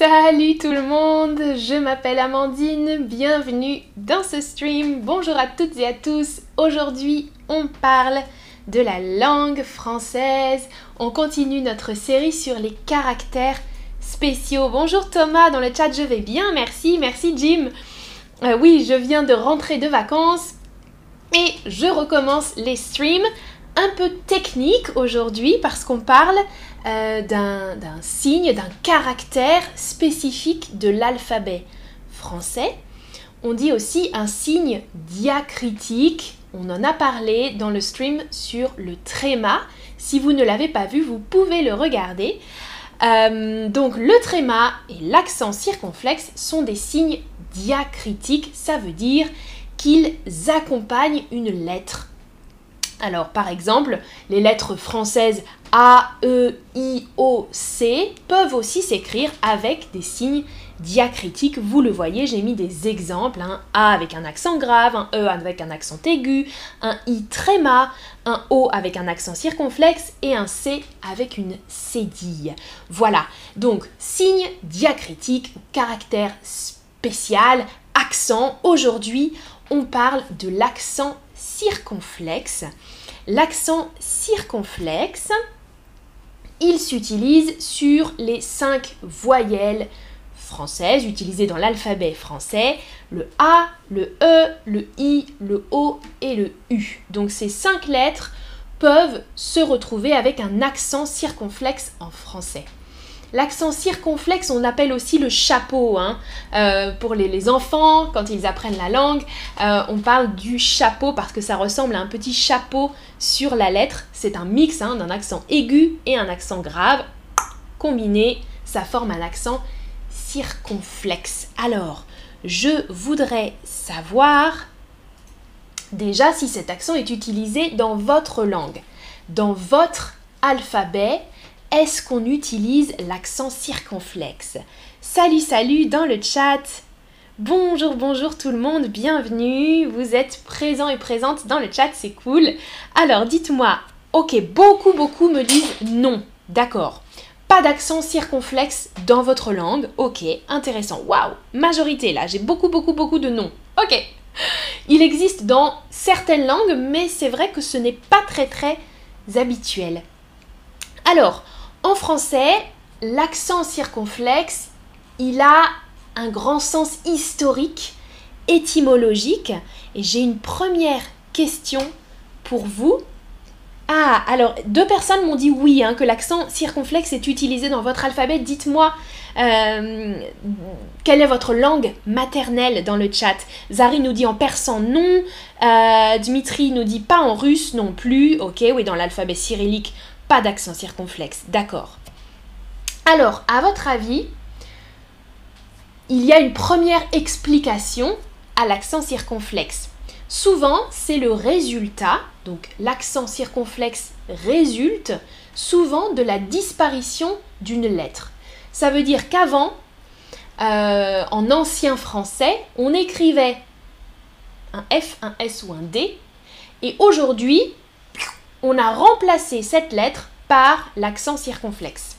Salut tout le monde, je m'appelle Amandine, bienvenue dans ce stream. Bonjour à toutes et à tous. Aujourd'hui, on parle de la langue française. On continue notre série sur les caractères spéciaux. Bonjour Thomas dans le chat, je vais bien, merci, merci Jim. Euh, oui, je viens de rentrer de vacances et je recommence les streams un peu techniques aujourd'hui parce qu'on parle euh, d'un signe, d'un caractère spécifique de l'alphabet français. On dit aussi un signe diacritique. On en a parlé dans le stream sur le tréma. Si vous ne l'avez pas vu, vous pouvez le regarder. Euh, donc le tréma et l'accent circonflexe sont des signes diacritiques. Ça veut dire qu'ils accompagnent une lettre alors par exemple, les lettres françaises A, E, I, O, C peuvent aussi s'écrire avec des signes diacritiques. Vous le voyez, j'ai mis des exemples. Un A avec un accent grave, un E avec un accent aigu, un I tréma, un O avec un accent circonflexe et un C avec une cédille. Voilà, donc signe diacritique, caractère spécial, accent. Aujourd'hui, on parle de l'accent circonflexe. L'accent circonflexe, il s'utilise sur les cinq voyelles françaises utilisées dans l'alphabet français, le A, le E, le I, le O et le U. Donc ces cinq lettres peuvent se retrouver avec un accent circonflexe en français. L'accent circonflexe, on appelle aussi le chapeau. Hein. Euh, pour les, enfants, quand ils apprennent la langue, euh, on parle du chapeau parce que ça ressemble à un petit chapeau sur la lettre. C'est un mix hein, d'un accent aigu et un accent grave. Combiné, ça forme un accent circonflexe. Alors, je voudrais savoir déjà si cet accent est utilisé dans votre langue, dans votre alphabet est-ce qu'on utilise l'accent circonflexe? Salut, salut dans le chat Bonjour, bonjour tout le monde, bienvenue Vous êtes présents et présentes dans le chat, c'est cool. Alors dites-moi, ok, beaucoup, beaucoup me disent non, d'accord. Pas d'accent circonflexe dans votre langue, ok, intéressant, waouh, majorité là, j'ai beaucoup, beaucoup, beaucoup de non, ok. Il existe dans certaines langues, mais c'est vrai que ce n'est pas très, très habituel. Alors, en français, l'accent circonflexe, il a un grand sens historique, étymologique. Et j'ai une première question pour vous. Ah, alors deux personnes m'ont dit oui, hein, que l'accent circonflexe est utilisé dans votre alphabet. Dites-moi euh, quelle est votre langue maternelle dans le chat? Zari nous dit en persan non. Euh, Dmitri nous dit pas en russe non plus. Ok, oui, dans l'alphabet cyrillique, pas d'accent circonflexe, d'accord. Alors, à votre avis, il y a une première explication à l'accent circonflexe. Souvent, c'est le résultat, donc l'accent circonflexe résulte souvent de la disparition d'une lettre. Ça veut dire qu'avant, euh, en ancien français, on écrivait un F, un S ou un D, et aujourd'hui, on a remplacé cette lettre par l'accent circonflexe.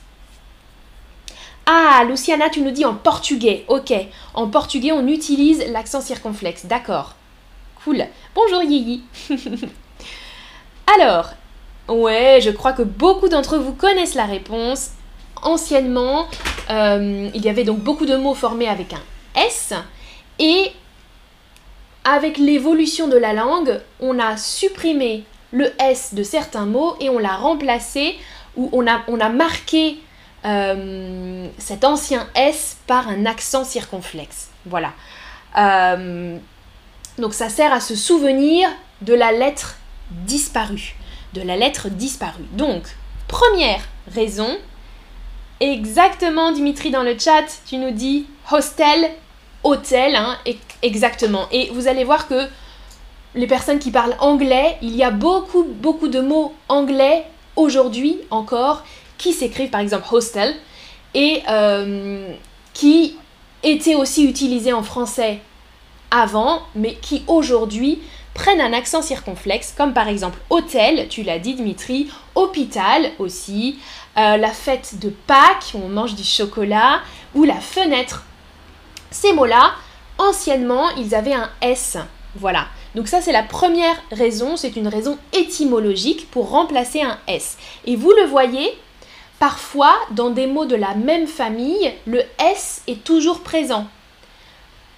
Ah, Luciana, tu nous dis en portugais. Ok, en portugais, on utilise l'accent circonflexe. D'accord. Cool. Bonjour Yiji. Alors, ouais, je crois que beaucoup d'entre vous connaissent la réponse. Anciennement, euh, il y avait donc beaucoup de mots formés avec un S. Et avec l'évolution de la langue, on a supprimé le S de certains mots et on l'a remplacé ou on a, marqué euh, cet ancien S par un accent circonflexe. Voilà. Euh, donc ça sert à se souvenir de la lettre disparue. De la lettre disparue. Donc, première raison, exactement Dimitri dans le chat, tu nous dis hostel, hôtel, hein, exactement. Et vous allez voir que les personnes qui parlent anglais, il y a beaucoup, beaucoup de mots anglais aujourd'hui encore qui s'écrivent par exemple hostel et euh, qui étaient aussi utilisés en français avant, mais qui aujourd'hui prennent un accent circonflexe, comme par exemple hôtel, tu l'as dit Dimitri, hôpital aussi, euh, la fête de Pâques, où on mange du chocolat, ou la fenêtre. Ces mots-là, anciennement, ils avaient un S. Voilà. Donc ça, c'est la première raison, c'est une raison étymologique pour remplacer un S. Et vous le voyez, parfois, dans des mots de la même famille, le S est toujours présent.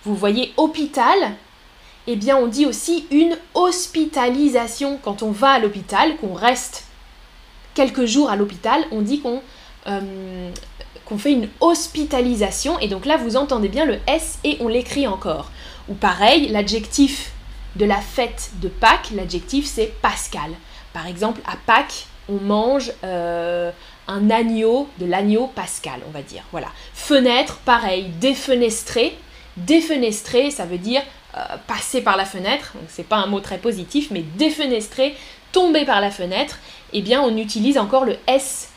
Vous voyez hôpital, eh bien on dit aussi une hospitalisation. Quand on va à l'hôpital, qu'on reste quelques jours à l'hôpital, on dit qu'on euh, qu'on fait une hospitalisation. Et donc là, vous entendez bien le S et on l'écrit encore. Ou pareil, l'adjectif de la fête de Pâques, l'adjectif c'est Pascal. Par exemple, à Pâques, on mange euh, un agneau, de l'agneau pascal, on va dire. Voilà. Fenêtre, pareil, défenestrer. Défenestrer, ça veut dire euh, passer par la fenêtre. Donc c'est pas un mot très positif, mais défenestrer, tomber par la fenêtre. Eh bien, on utilise encore le S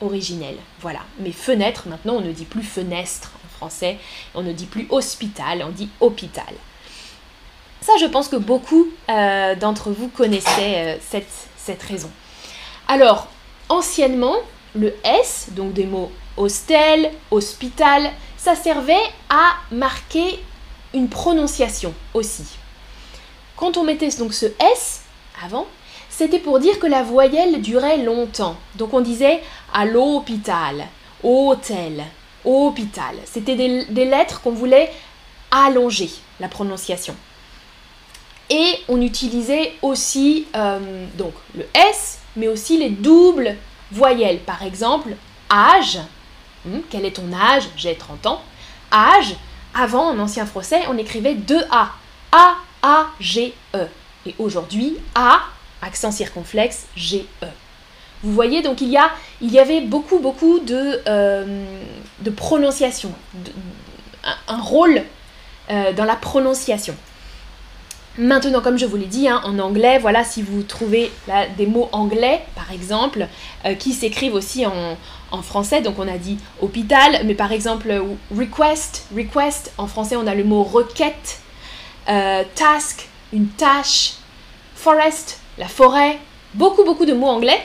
originel. Voilà. Mais fenêtre, maintenant, on ne dit plus fenêtre en français. On ne dit plus hospital, on dit hôpital. Ça, je pense que beaucoup euh, d'entre vous connaissaient euh, cette, raison. Alors, anciennement, le S, donc des mots hostel, hospital, ça servait à marquer une prononciation aussi. Quand on mettait donc ce S avant, c'était pour dire que la voyelle durait longtemps. Donc on disait à l'hôpital, hôtel, hôpital. C'était des, lettres qu'on voulait allonger la prononciation. Et on utilisait aussi euh, donc le S, mais aussi les doubles voyelles. Par exemple, âge. Hmm, quel est ton âge? J'ai 30 ans. Âge. Avant, en ancien français, on écrivait deux A. A, A, G, E. Et aujourd'hui, A, accent circonflexe, G, E. Vous voyez, donc il y, a, il y avait beaucoup, beaucoup de, euh, de prononciation, un, rôle euh, dans la prononciation. Maintenant, comme je vous l'ai dit, hein, en anglais, voilà, si vous trouvez des mots anglais, par exemple, euh, qui s'écrivent aussi en, français, donc on a dit hôpital, mais par exemple, request, request, en français, on a le mot requête, euh, task, une tâche, forest, la forêt, beaucoup, beaucoup de mots anglais.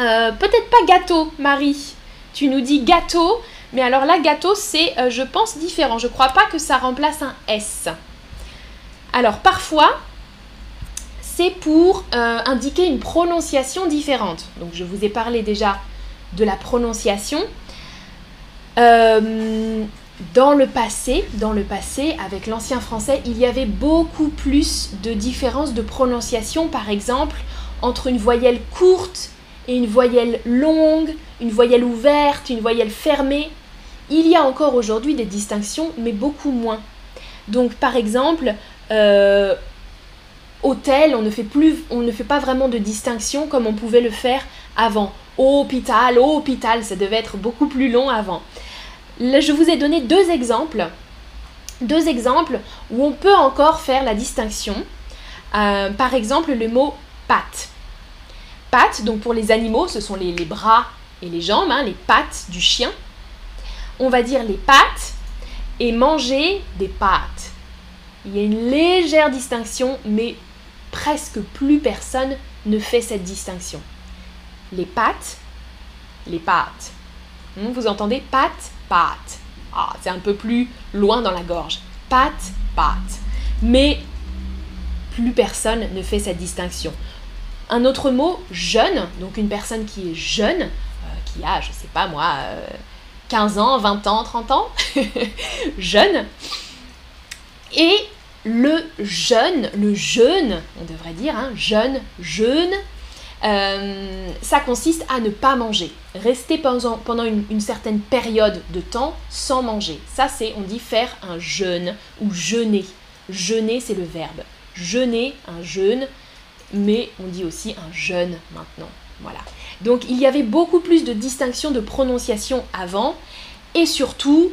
Euh, peut-être pas gâteau, Marie. Tu nous dis gâteau, mais alors là, gâteau, c'est, je pense, différent. Je crois pas que ça remplace un S. Alors parfois, c'est pour euh, indiquer une prononciation différente. Donc je vous ai parlé déjà de la prononciation. Euh, dans le passé, dans le passé, avec l'ancien français, il y avait beaucoup plus de différences de prononciation, par exemple, entre une voyelle courte et une voyelle longue, une voyelle ouverte, une voyelle fermée. Il y a encore aujourd'hui des distinctions, mais beaucoup moins. Donc par exemple, euh, hôtel, on ne, fait plus, on ne fait pas vraiment de distinction comme on pouvait le faire avant. hôpital, hôpital, ça devait être beaucoup plus long avant. Je vous ai donné deux exemples. Deux exemples où on peut encore faire la distinction. Euh, par exemple, le mot patte. Patte, donc pour les animaux, ce sont les, bras et les jambes, hein, les pattes du chien. On va dire les pattes et manger des pâtes. Il y a une légère distinction, mais presque plus personne ne fait cette distinction. Les pattes, les pattes. Hmm, vous entendez pattes, pattes. Ah, c'est un peu plus loin dans la gorge. Pattes, pattes. Mais plus personne ne fait cette distinction. Un autre mot, jeune, donc une personne qui est jeune, euh, qui a, je sais pas moi, 15 euh, ans, 20 ans, 30 ans, jeune. Et le jeûne, le jeûne, on devrait dire, hein, jeûne, jeûne, euh, ça consiste à ne pas manger, rester pendant, pendant une, certaine période de temps sans manger. Ça, c'est, on dit faire un jeûne ou jeûner. Jeûner, c'est le verbe. Jeûner, un jeûne, mais on dit aussi un jeûne maintenant. Voilà. Donc il y avait beaucoup plus de distinction de prononciation avant, et surtout,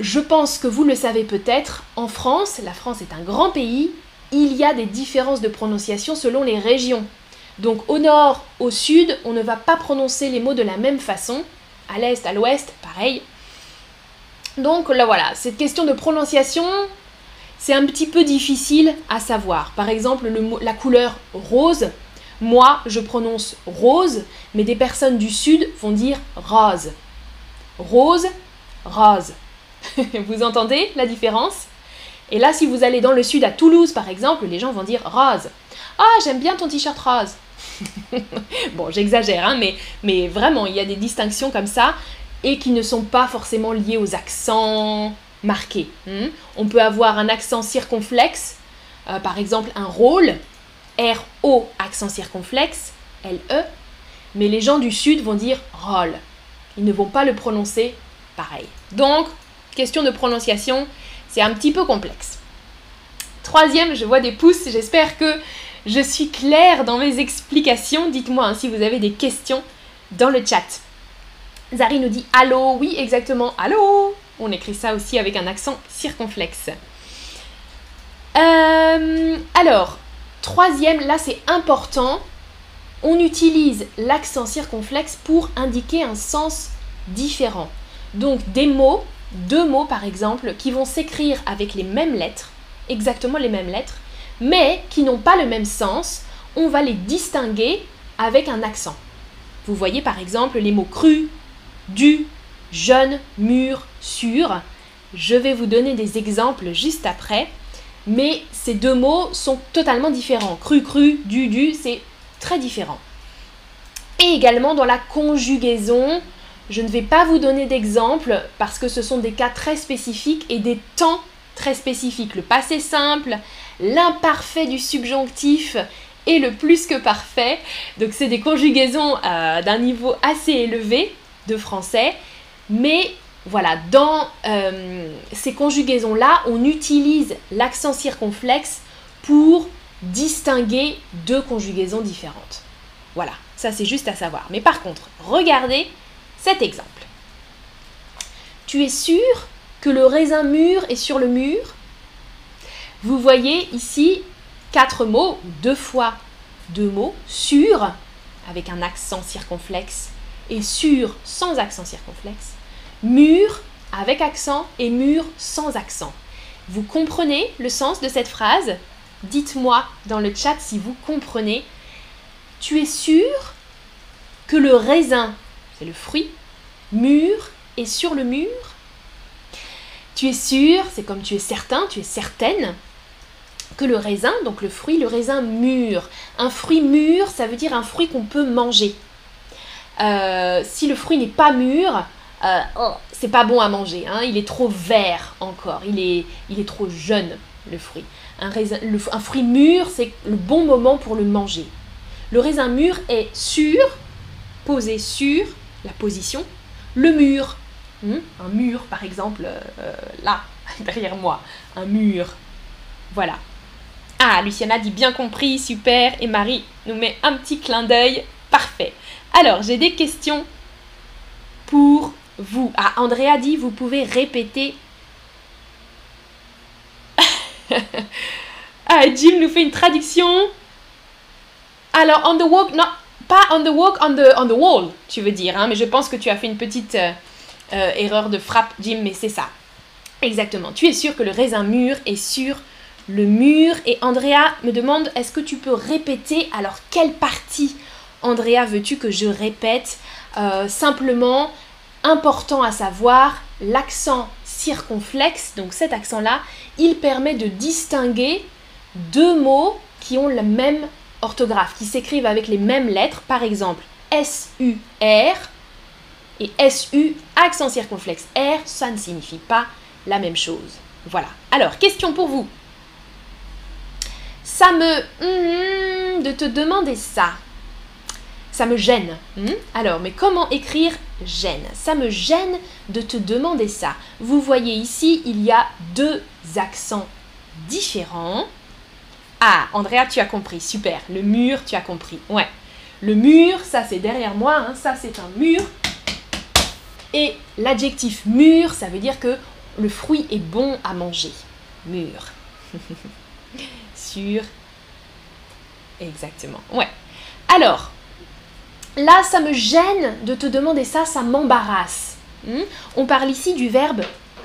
je pense que vous le savez peut-être, en France, la France est un grand pays, il y a des différences de prononciation selon les régions. Donc au nord, au sud, on ne va pas prononcer les mots de la même façon. À l'est, à l'ouest, pareil. Donc là voilà, cette question de prononciation, c'est un petit peu difficile à savoir. Par exemple, le la couleur rose, moi je prononce rose, mais des personnes du sud vont dire rose. Rose, rose. vous entendez la différence? Et là, si vous allez dans le sud à Toulouse, par exemple, les gens vont dire rose. Ah, j'aime bien ton t-shirt rose. bon, j'exagère, hein, mais, mais vraiment, il y a des distinctions comme ça et qui ne sont pas forcément liées aux accents marqués. Hmm. On peut avoir un accent circonflexe, euh, par exemple un rôle, R-O, accent circonflexe, L-E, mais les gens du sud vont dire rôle. Ils ne vont pas le prononcer pareil. Donc, question de prononciation, c'est un petit peu complexe. Troisième, je vois des pouces, j'espère que je suis claire dans mes explications. Dites-moi hein, si vous avez des questions dans le chat. Zari nous dit allô, oui exactement, allô. On écrit ça aussi avec un accent circonflexe. Euh, alors, troisième, là c'est important, on utilise l'accent circonflexe pour indiquer un sens différent. Donc des mots, deux mots par exemple, qui vont s'écrire avec les mêmes lettres, exactement les mêmes lettres, mais qui n'ont pas le même sens, on va les distinguer avec un accent. Vous voyez par exemple les mots cru, du, jeune, mûr, sûr. Je vais vous donner des exemples juste après, mais ces deux mots sont totalement différents. Cru, cru, du, du, c'est très différent. Et également dans la conjugaison, je ne vais pas vous donner d'exemples parce que ce sont des cas très spécifiques et des temps très spécifiques. Le passé simple, l'imparfait du subjonctif et le plus que parfait. Donc c'est des conjugaisons euh, d'un niveau assez élevé de français. Mais voilà, dans euh, ces conjugaisons-là, on utilise l'accent circonflexe pour distinguer deux conjugaisons différentes. Voilà, ça c'est juste à savoir. Mais par contre, regardez cet exemple. Tu es sûr que le raisin mûr est sur le mur? Vous voyez ici quatre mots, deux fois deux mots, sur avec un accent circonflexe et sur sans accent circonflexe, mûr avec accent et mûr sans accent. Vous comprenez le sens de cette phrase? Dites-moi dans le chat si vous comprenez. Tu es sûr que le raisin, c'est le fruit, mûr est sur le mur Tu es sûr, c'est comme tu es certain, tu es certaine que le raisin, donc le fruit, le raisin mûr. Un fruit mûr, ça veut dire un fruit qu'on peut manger. Euh, si le fruit n'est pas mûr, euh, oh, c'est pas bon à manger. Hein. il est trop vert encore. Il est, trop jeune, le fruit. Un, un fruit mûr, c'est le bon moment pour le manger. Le raisin mûr est sur, posé sur la position, le mur. Hmm, un mur, par exemple, euh, là, derrière moi. Un mur. Voilà. Ah, Luciana dit bien compris, super. Et Marie nous met un petit clin d'œil. Parfait. Alors, j'ai des questions pour vous. Ah, Andrea dit, vous pouvez répéter. ah, Jim nous fait une traduction. Alors, on the walk, non, pas on the walk, on the, wall, tu veux dire, hein, mais je pense que tu as fait une petite euh, euh, erreur de frappe, Jim, mais c'est ça. Exactement. Tu es sûr que le raisin mûr est sur le mur. Et Andrea me demande est-ce que tu peux répéter alors quelle partie Andrea veux-tu que je répète euh, Simplement, important à savoir, l'accent circonflexe, donc cet accent-là, il permet de distinguer deux mots qui ont la même orthographe, qui s'écrivent avec les mêmes lettres, par exemple S-U-R et S-U, accent circonflexe R, ça ne signifie pas la même chose. Voilà. Alors, question pour vous. Ça me... Hmm, de te demander ça. Ça me gêne. Hmm? Alors, mais comment écrire gêne? Ça me gêne de te demander ça. Vous voyez ici, il y a deux accents différents. Ah, Andrea, tu as compris. Super. Le mur, tu as compris. Ouais. Le mur, ça c'est derrière moi. Hein. Ça c'est un mur. Et l'adjectif mûr, ça veut dire que le fruit est bon à manger. Mûr. Sur. Exactement. Ouais. Alors, là, ça me gêne de te demander ça, ça m'embarrasse. Hmm? On parle ici du verbe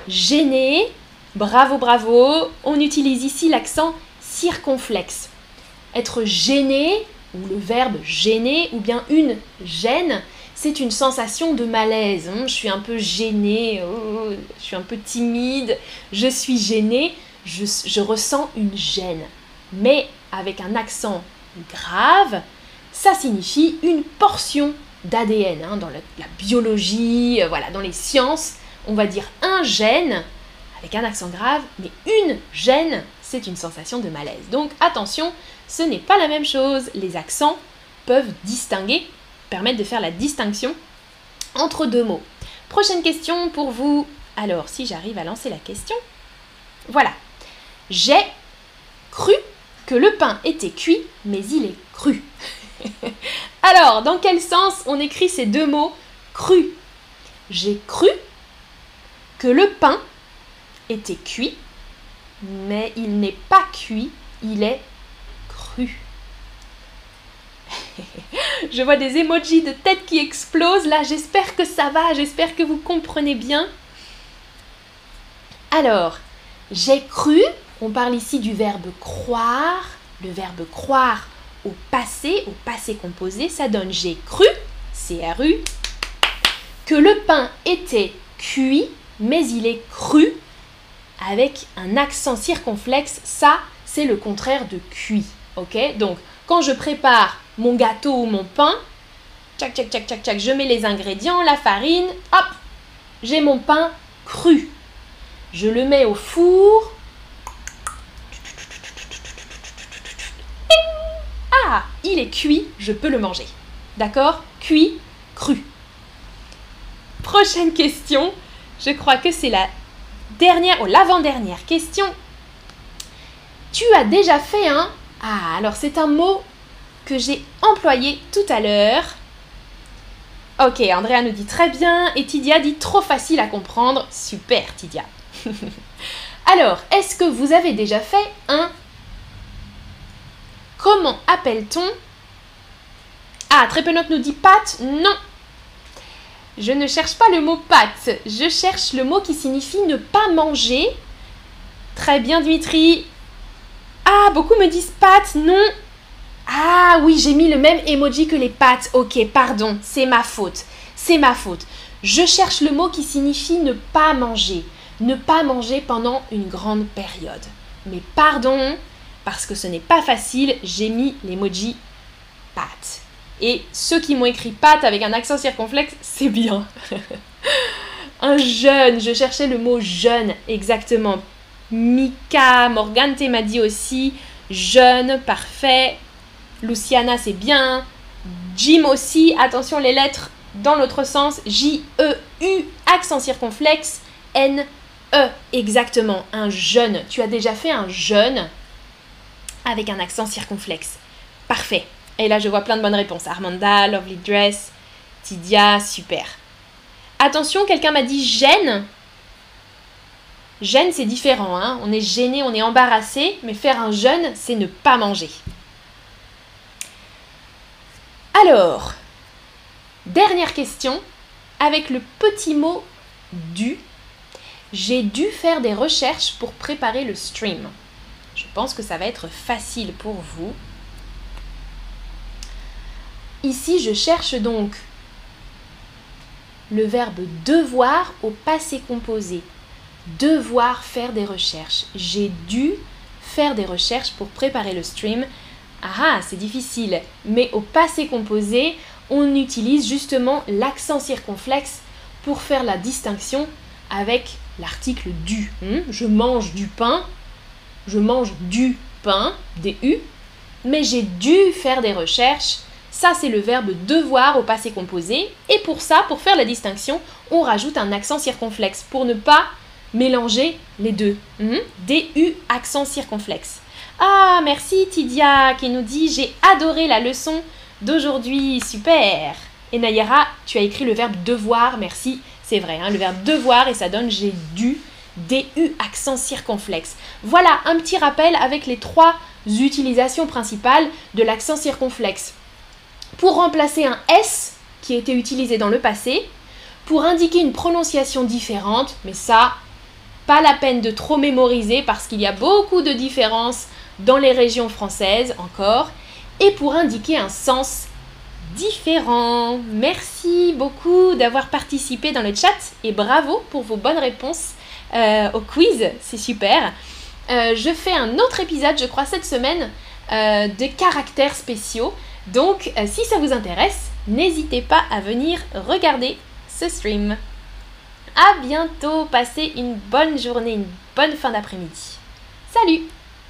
gêner Bravo, bravo. On utilise ici l'accent circonflexe. Être gêné, ou le verbe gêner, ou bien une gêne, c'est une sensation de malaise. Hein. Je suis un peu gêné, oh, je suis un peu timide, je suis gêné, je, ressens une gêne. Mais avec un accent grave, ça signifie une portion d'ADN. Hein. Dans la, biologie, euh, voilà, dans les sciences, on va dire un gène avec un accent grave, mais une gêne, c'est une sensation de malaise. Donc attention, ce n'est pas la même chose. Les accents peuvent distinguer permettre de faire la distinction entre deux mots. Prochaine question pour vous. Alors, si j'arrive à lancer la question. Voilà. J'ai cru que le pain était cuit, mais il est cru. Alors, dans quel sens on écrit ces deux mots cru? J'ai cru que le pain était cuit, mais il n'est pas cuit, il est cru. Je vois des emojis de tête qui explosent. Là, j'espère que ça va, j'espère que vous comprenez bien. Alors, j'ai cru, on parle ici du verbe croire. Le verbe croire au passé, au passé composé, ça donne j'ai cru, C-R-U, que le pain était cuit, mais il est cru avec un accent circonflexe. Ça, c'est le contraire de cuit. Ok? Donc, quand je prépare mon gâteau ou mon pain, tchac, tchac, tchac, tchac, tchac, je mets les ingrédients, la farine, hop, j'ai mon pain cru. Je le mets au four. Ah, il est cuit, je peux le manger. D'accord? Cuit, cru. Prochaine question. Je crois que c'est la dernière ou l'avant-dernière question. Tu as déjà fait un ah, alors c'est un mot que j'ai employé tout à l'heure. Ok, Andrea nous dit très bien et Tidia dit trop facile à comprendre. Super, Tidia. alors, est-ce que vous avez déjà fait un Comment appelle-t-on? Ah, Trépenote nous dit pâte. Non. Je ne cherche pas le mot pâte. Je cherche le mot qui signifie ne pas manger. Très bien, Dimitri. Ah, beaucoup me disent pâtes, non. Ah oui, j'ai mis le même emoji que les pâtes. Ok, pardon, c'est ma faute. C'est ma faute. Je cherche le mot qui signifie ne pas manger. Ne pas manger pendant une grande période. Mais pardon, parce que ce n'est pas facile, j'ai mis l'emoji pâtes. Et ceux qui m'ont écrit pâtes avec un accent circonflexe, c'est bien. un jeune, je cherchais le mot jeune, exactement. Mika Morgante m'a dit aussi jeune, parfait. Luciana, c'est bien. Jim aussi, attention les lettres dans l'autre sens. J-E-U, accent circonflexe. N-E, exactement, un jeune. Tu as déjà fait un jeune avec un accent circonflexe. Parfait. Et là, je vois plein de bonnes réponses. Armanda, Lovely Dress, Tidia, super. Attention, quelqu'un m'a dit gêne. Gêne, c'est différent. Hein. on est gêné, on est embarrassé, mais faire un jeûne, c'est ne pas manger. Alors, dernière question, avec le petit mot dû, j'ai dû faire des recherches pour préparer le stream. Je pense que ça va être facile pour vous. Ici, je cherche donc le verbe devoir au passé composé devoir faire des recherches. J'ai dû faire des recherches pour préparer le stream. Ah, c'est difficile. Mais au passé composé, on utilise justement l'accent circonflexe pour faire la distinction avec l'article du. Hmm? Je mange du pain. Je mange du pain, des U. Mais j'ai dû faire des recherches. Ça, c'est le verbe devoir au passé composé. Et pour ça, pour faire la distinction, on rajoute un accent circonflexe pour ne pas mélanger les deux. Mhm. D-U accent circonflexe. Ah, merci Tidia qui nous dit J'ai adoré la leçon d'aujourd'hui, super. Et Nayara, tu as écrit le verbe devoir, merci, c'est vrai, hein, le verbe devoir et ça donne j'ai dû, D-U accent circonflexe. Voilà un petit rappel avec les trois utilisations principales de l'accent circonflexe. Pour remplacer un S qui était utilisé dans le passé, pour indiquer une prononciation différente, mais ça, Pas la peine de trop mémoriser parce qu'il y a beaucoup de différences dans les régions françaises encore. Et pour indiquer un sens différent. Merci beaucoup d'avoir participé dans le chat et bravo pour vos bonnes réponses euh, au quiz, c'est super. Euh, je fais un autre épisode, je crois, cette semaine euh, de caractères spéciaux. Donc, si ça vous intéresse, n'hésitez pas à venir regarder ce stream. À bientôt, passez une bonne journée, une bonne fin d'après-midi. Salut